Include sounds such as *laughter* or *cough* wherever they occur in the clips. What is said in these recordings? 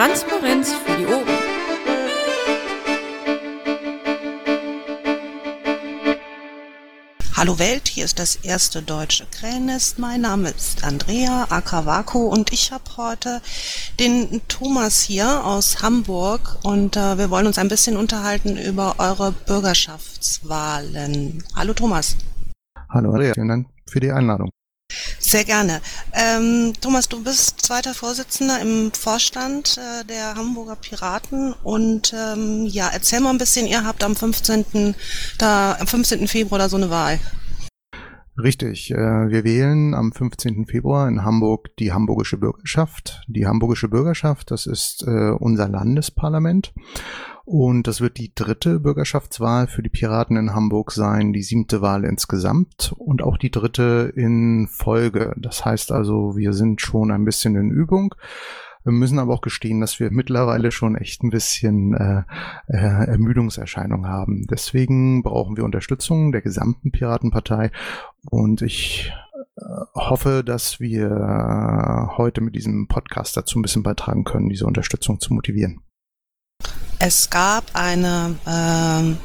Transparenz für die Ohren. Hallo Welt, hier ist das erste deutsche Krähennest. Mein Name ist Andrea Akawako und ich habe heute den Thomas hier aus Hamburg und äh, wir wollen uns ein bisschen unterhalten über eure Bürgerschaftswahlen. Hallo Thomas. Hallo Andrea, vielen Dank für die Einladung. Sehr gerne. Ähm, Thomas, du bist zweiter Vorsitzender im Vorstand äh, der Hamburger Piraten und ähm, ja, erzähl mal ein bisschen, ihr habt am 15. Da, am 15. Februar da so eine Wahl. Richtig, äh, wir wählen am 15. Februar in Hamburg die Hamburgische Bürgerschaft. Die Hamburgische Bürgerschaft, das ist äh, unser Landesparlament. Und das wird die dritte Bürgerschaftswahl für die Piraten in Hamburg sein, die siebte Wahl insgesamt und auch die dritte in Folge. Das heißt also, wir sind schon ein bisschen in Übung. Wir müssen aber auch gestehen, dass wir mittlerweile schon echt ein bisschen äh, äh, Ermüdungserscheinung haben. Deswegen brauchen wir Unterstützung der gesamten Piratenpartei und ich äh, hoffe, dass wir heute mit diesem Podcast dazu ein bisschen beitragen können, diese Unterstützung zu motivieren. Es gab eine ähm,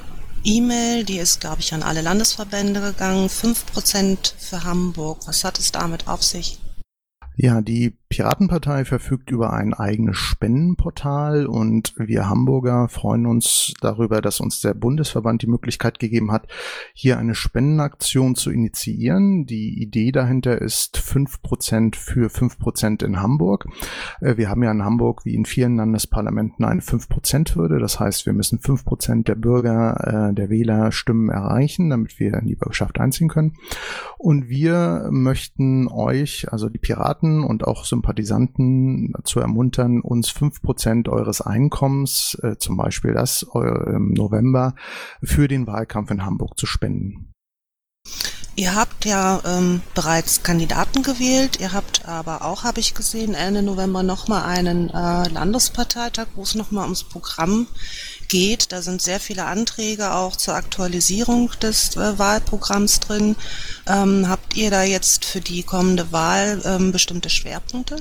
E-Mail, die ist, glaube ich, an alle Landesverbände gegangen. 5% für Hamburg. Was hat es damit auf sich? Ja, die Piratenpartei verfügt über ein eigenes Spendenportal und wir Hamburger freuen uns darüber, dass uns der Bundesverband die Möglichkeit gegeben hat, hier eine Spendenaktion zu initiieren. Die Idee dahinter ist fünf Prozent für fünf Prozent in Hamburg. Äh, wir haben ja in Hamburg wie in vielen Landesparlamenten eine fünf Prozent Hürde. Das heißt, wir müssen fünf Prozent der Bürger, äh, der Wähler Stimmen erreichen, damit wir in die Bürgerschaft einziehen können. Und wir möchten euch, also die Piraten und auch Sympathisanten, Sympathisanten zu ermuntern, uns fünf Prozent eures Einkommens, äh, zum Beispiel das im November, für den Wahlkampf in Hamburg zu spenden. Ihr habt ja ähm, bereits Kandidaten gewählt. Ihr habt aber auch, habe ich gesehen, Ende November nochmal einen äh, Landesparteitag, wo es nochmal ums Programm geht. Da sind sehr viele Anträge auch zur Aktualisierung des äh, Wahlprogramms drin. Ähm, habt ihr da jetzt für die kommende Wahl ähm, bestimmte Schwerpunkte?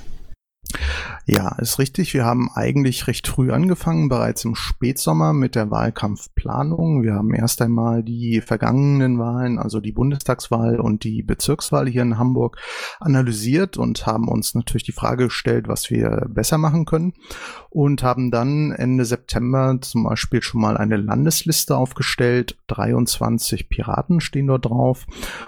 Ja, ist richtig. Wir haben eigentlich recht früh angefangen, bereits im Spätsommer mit der Wahlkampfplanung. Wir haben erst einmal die vergangenen Wahlen, also die Bundestagswahl und die Bezirkswahl hier in Hamburg analysiert und haben uns natürlich die Frage gestellt, was wir besser machen können und haben dann Ende September zum Beispiel schon mal eine Landesliste aufgestellt. 23 Piraten stehen dort drauf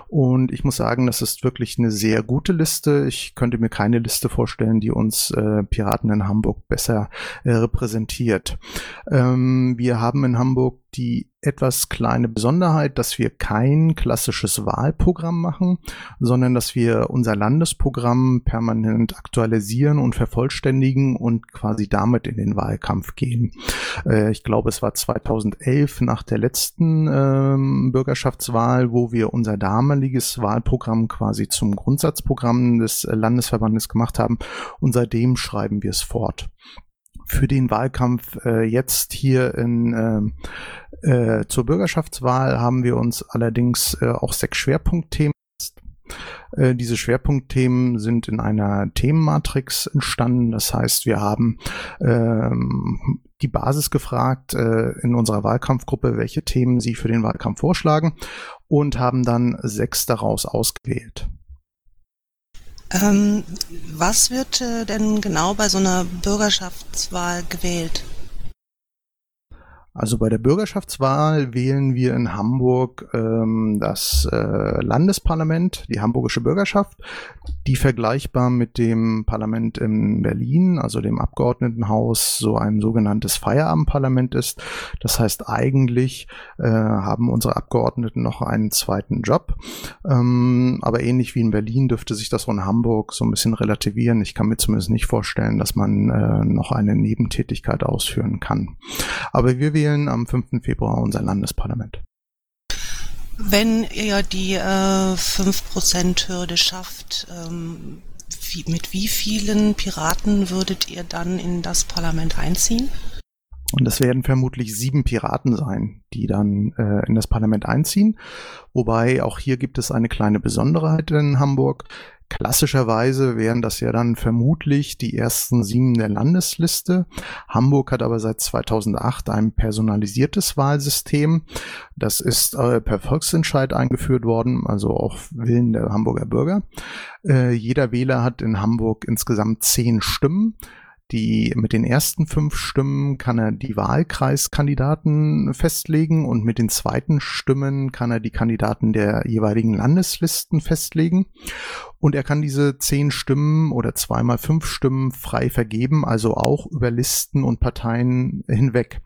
und ich muss sagen, das ist wirklich eine sehr gute Liste. Ich könnte mir keine Liste vorstellen, die uns äh, Piraten in Hamburg besser äh, repräsentiert. Ähm, wir haben in Hamburg die etwas kleine Besonderheit, dass wir kein klassisches Wahlprogramm machen, sondern dass wir unser Landesprogramm permanent aktualisieren und vervollständigen und quasi damit in den Wahlkampf gehen. Äh, ich glaube, es war 2011 nach der letzten ähm, Bürgerschaftswahl, wo wir unser damaliges Wahlprogramm quasi zum Grundsatzprogramm des Landesverbandes gemacht haben und seitdem schreiben wir es fort für den Wahlkampf äh, jetzt hier in, äh, äh, zur Bürgerschaftswahl haben wir uns allerdings äh, auch sechs Schwerpunktthemen äh, diese Schwerpunktthemen sind in einer Themenmatrix entstanden. Das heißt, wir haben ähm, die Basis gefragt äh, in unserer Wahlkampfgruppe, welche Themen sie für den Wahlkampf vorschlagen und haben dann sechs daraus ausgewählt. Ähm, was wird äh, denn genau bei so einer Bürgerschaftswahl gewählt? Also bei der Bürgerschaftswahl wählen wir in Hamburg ähm, das äh, Landesparlament, die Hamburgische Bürgerschaft, die vergleichbar mit dem Parlament in Berlin, also dem Abgeordnetenhaus, so ein sogenanntes Feierabendparlament ist. Das heißt, eigentlich äh, haben unsere Abgeordneten noch einen zweiten Job. Ähm, aber ähnlich wie in Berlin dürfte sich das in Hamburg so ein bisschen relativieren. Ich kann mir zumindest nicht vorstellen, dass man äh, noch eine Nebentätigkeit ausführen kann. Aber wir wählen wählen am 5. Februar unser Landesparlament. Wenn ihr die äh, 5%-Hürde schafft, ähm, wie, mit wie vielen Piraten würdet ihr dann in das Parlament einziehen? Und das werden vermutlich sieben Piraten sein, die dann äh, in das Parlament einziehen. Wobei auch hier gibt es eine kleine Besonderheit in Hamburg. Klassischerweise wären das ja dann vermutlich die ersten sieben der Landesliste. Hamburg hat aber seit 2008 ein personalisiertes Wahlsystem. Das ist äh, per Volksentscheid eingeführt worden, also auf Willen der Hamburger Bürger. Äh, jeder Wähler hat in Hamburg insgesamt zehn Stimmen. Die, mit den ersten fünf Stimmen kann er die Wahlkreiskandidaten festlegen und mit den zweiten Stimmen kann er die Kandidaten der jeweiligen Landeslisten festlegen. Und er kann diese zehn Stimmen oder zweimal fünf Stimmen frei vergeben, also auch über Listen und Parteien hinweg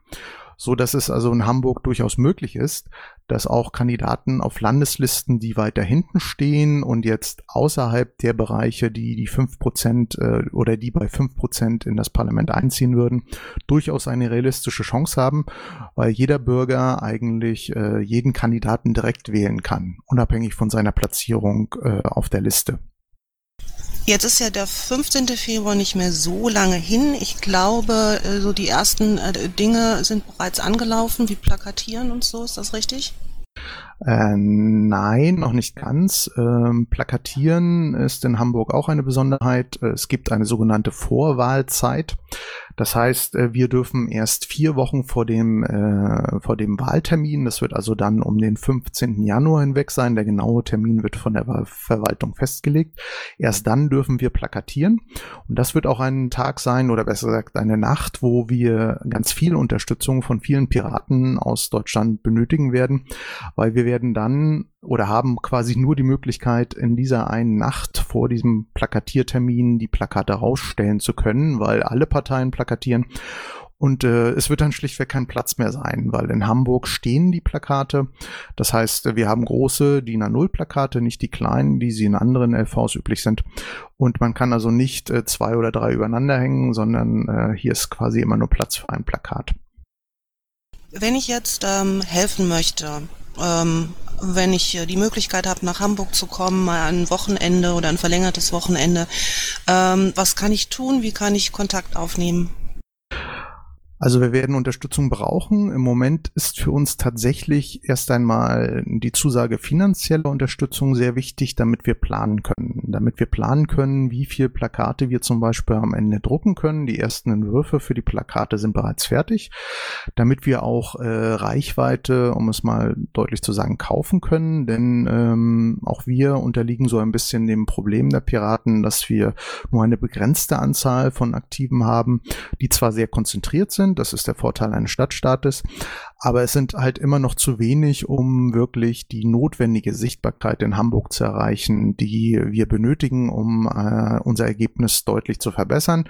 so dass es also in Hamburg durchaus möglich ist, dass auch Kandidaten auf Landeslisten, die weiter hinten stehen und jetzt außerhalb der Bereiche, die die fünf Prozent äh, oder die bei fünf Prozent in das Parlament einziehen würden, durchaus eine realistische Chance haben, weil jeder Bürger eigentlich äh, jeden Kandidaten direkt wählen kann, unabhängig von seiner Platzierung äh, auf der Liste. Jetzt ist ja der 15. Februar nicht mehr so lange hin. Ich glaube, äh, so die ersten äh, Dinge sind bereits angelaufen, wie Plakatieren und so. Ist das richtig? Äh, nein, noch nicht ganz. Ähm, Plakatieren ist in Hamburg auch eine Besonderheit. Es gibt eine sogenannte Vorwahlzeit. Das heißt, äh, wir dürfen erst vier Wochen vor dem, äh, vor dem Wahltermin, das wird also dann um den 15. Januar hinweg sein, der genaue Termin wird von der Verwaltung festgelegt. Erst dann dürfen wir plakatieren. Und das wird auch ein Tag sein, oder besser gesagt eine Nacht, wo wir ganz viel Unterstützung von vielen Piraten aus Deutschland benötigen werden, weil wir werden dann oder haben quasi nur die Möglichkeit, in dieser einen Nacht vor diesem Plakatiertermin die Plakate rausstellen zu können, weil alle Parteien plakatieren. Und äh, es wird dann schlichtweg kein Platz mehr sein, weil in Hamburg stehen die Plakate. Das heißt, wir haben große DIN A0-Plakate, nicht die kleinen, wie sie in anderen LVs üblich sind. Und man kann also nicht äh, zwei oder drei übereinander hängen, sondern äh, hier ist quasi immer nur Platz für ein Plakat. Wenn ich jetzt ähm, helfen möchte, ähm, wenn ich äh, die Möglichkeit habe, nach Hamburg zu kommen, mal ein Wochenende oder ein verlängertes Wochenende, ähm, was kann ich tun? Wie kann ich Kontakt aufnehmen? Also wir werden Unterstützung brauchen. Im Moment ist für uns tatsächlich erst einmal die Zusage finanzieller Unterstützung sehr wichtig, damit wir planen können. Damit wir planen können, wie viel Plakate wir zum Beispiel am Ende drucken können. Die ersten Entwürfe für die Plakate sind bereits fertig. Damit wir auch äh, Reichweite, um es mal deutlich zu sagen, kaufen können. Denn ähm, auch wir unterliegen so ein bisschen dem Problem der Piraten, dass wir nur eine begrenzte Anzahl von Aktiven haben, die zwar sehr konzentriert sind, sind. Das ist der Vorteil eines Stadtstaates. Aber es sind halt immer noch zu wenig, um wirklich die notwendige Sichtbarkeit in Hamburg zu erreichen, die wir benötigen, um äh, unser Ergebnis deutlich zu verbessern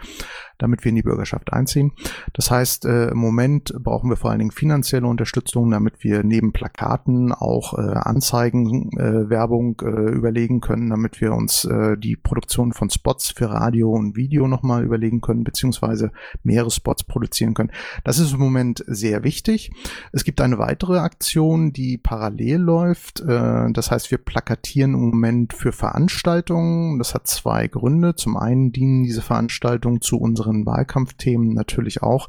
damit wir in die Bürgerschaft einziehen. Das heißt, äh, im Moment brauchen wir vor allen Dingen finanzielle Unterstützung, damit wir neben Plakaten auch äh, Anzeigen, äh, Werbung äh, überlegen können, damit wir uns äh, die Produktion von Spots für Radio und Video nochmal überlegen können, beziehungsweise mehrere Spots produzieren können. Das ist im Moment sehr wichtig. Es gibt eine weitere Aktion, die parallel läuft. Äh, das heißt, wir plakatieren im Moment für Veranstaltungen. Das hat zwei Gründe. Zum einen dienen diese Veranstaltungen zu unseren Wahlkampfthemen natürlich auch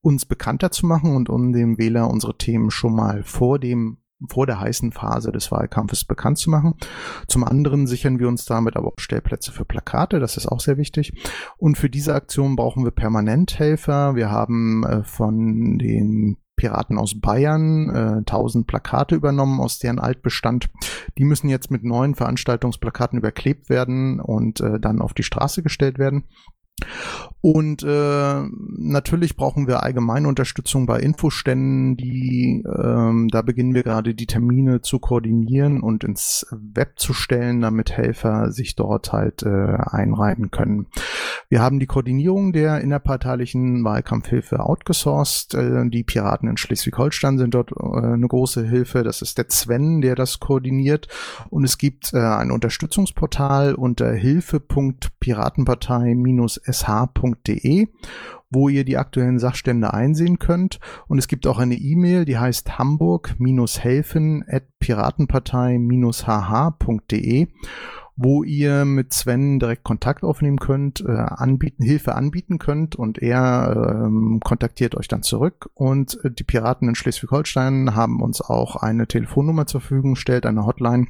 uns bekannter zu machen und um dem Wähler unsere Themen schon mal vor dem vor der heißen Phase des Wahlkampfes bekannt zu machen. Zum anderen sichern wir uns damit aber auch Stellplätze für Plakate, das ist auch sehr wichtig. Und für diese Aktion brauchen wir Permanenthelfer. Wir haben äh, von den Piraten aus Bayern äh, 1000 Plakate übernommen aus deren Altbestand. Die müssen jetzt mit neuen Veranstaltungsplakaten überklebt werden und äh, dann auf die Straße gestellt werden. Und äh, natürlich brauchen wir allgemeine Unterstützung bei Infoständen, die ähm, da beginnen wir gerade die Termine zu koordinieren und ins Web zu stellen, damit Helfer sich dort halt äh, einreihen können. Wir haben die Koordinierung der innerparteilichen Wahlkampfhilfe outgesourced. Äh, die Piraten in Schleswig-Holstein sind dort äh, eine große Hilfe. Das ist der Sven, der das koordiniert. Und es gibt äh, ein Unterstützungsportal unter hilfe.piratenpartei- sh.de, wo ihr die aktuellen Sachstände einsehen könnt. Und es gibt auch eine E-Mail, die heißt hamburg-helfen at piratenpartei-hh.de. wo ihr mit Sven direkt Kontakt aufnehmen könnt, äh, anbieten, Hilfe anbieten könnt und er ähm, kontaktiert euch dann zurück. Und äh, die Piraten in Schleswig-Holstein haben uns auch eine Telefonnummer zur Verfügung gestellt, eine Hotline,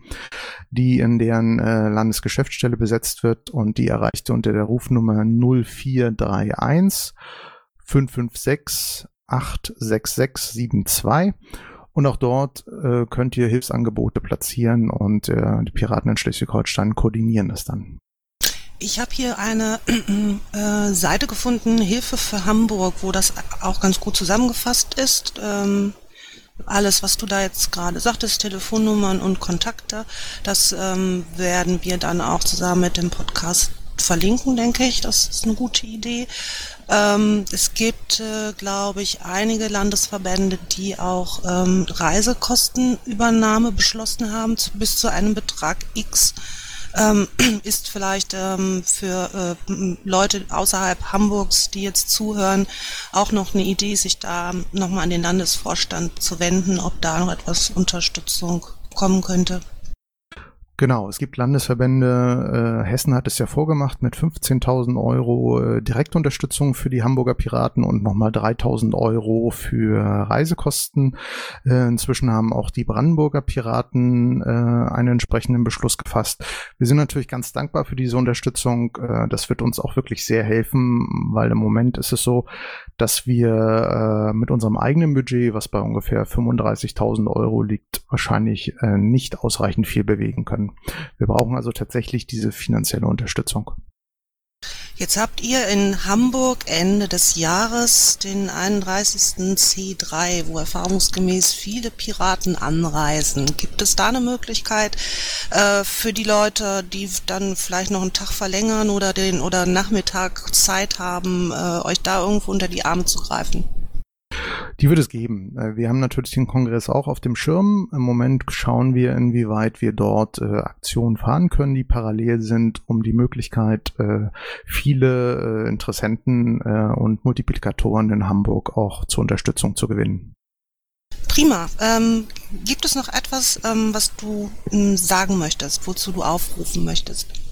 die in deren äh, Landesgeschäftsstelle besetzt wird und die erreichte unter der Rufnummer 0431 556 86672. Und auch dort äh, könnt ihr Hilfsangebote platzieren und äh, die Piraten in Schleswig-Holstein koordinieren das dann. Ich habe hier eine *clears throat* äh, Seite gefunden, Hilfe für Hamburg, wo das auch ganz gut zusammengefasst ist. Ähm, alles, was du da jetzt gerade sagtest, Telefonnummern und Kontakte, das ähm, werden wir dann auch zusammen mit dem Podcast verlinken, denke ich. Das ist eine gute Idee. Ähm, es gibt, äh, glaube ich, einige Landesverbände, die auch ähm, Reisekostenübernahme beschlossen haben, zu, bis zu einem Betrag X. Ähm, *clears throat* ist vielleicht ähm, für äh, Leute außerhalb Hamburgs, die jetzt zuhören, auch noch eine Idee, sich da nochmal an den Landesvorstand zu wenden, ob da noch etwas Unterstützung kommen könnte. Genau, es gibt Landesverbände, äh, Hessen hat es ja vorgemacht mit 15.000 Euro äh, Direktunterstützung für die Hamburger Piraten und nochmal 3.000 Euro für Reisekosten. Äh, inzwischen haben auch die Brandenburger Piraten äh, einen entsprechenden Beschluss gefasst. Wir sind natürlich ganz dankbar für diese Unterstützung. Äh, das wird uns auch wirklich sehr helfen, weil im Moment ist es so, dass wir äh, mit unserem eigenen Budget, was bei ungefähr 35.000 Euro liegt, wahrscheinlich äh, nicht ausreichend viel bewegen können. Wir brauchen also tatsächlich diese finanzielle Unterstützung. Jetzt habt ihr in Hamburg Ende des Jahres den 31. C3, wo erfahrungsgemäß viele Piraten anreisen. Gibt es da eine Möglichkeit äh, für die Leute, die dann vielleicht noch einen Tag verlängern oder den oder Nachmittag Zeit haben, äh, euch da irgendwo unter die Arme zu greifen? Die wird es geben. Äh, wir haben natürlich den Kongress auch auf dem Schirm. Im Moment schauen wir, inwieweit wir dort äh, Aktionen fahren können, die parallel sind, um die Möglichkeit, äh, viele äh, Interessenten äh, und Multiplikatoren in Hamburg auch zur Unterstützung zu gewinnen. Prima. Ähm, gibt es noch etwas, ähm, was du ähm, sagen möchtest, wozu du aufrufen möchtest?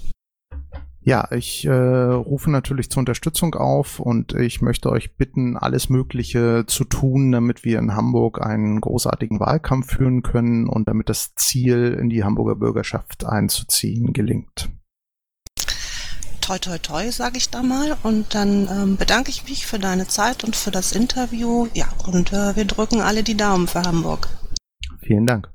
Ja, ich äh, rufe natürlich zur Unterstützung auf und ich möchte euch bitten, alles Mögliche zu tun, damit wir in Hamburg einen großartigen Wahlkampf führen können und damit das Ziel, in die Hamburger Bürgerschaft einzuziehen, gelingt. Toi, toi, toi, sage ich da mal. Und dann ähm, bedanke ich mich für deine Zeit und für das Interview. Ja, und äh, wir drücken alle die Daumen für Hamburg. Vielen Dank.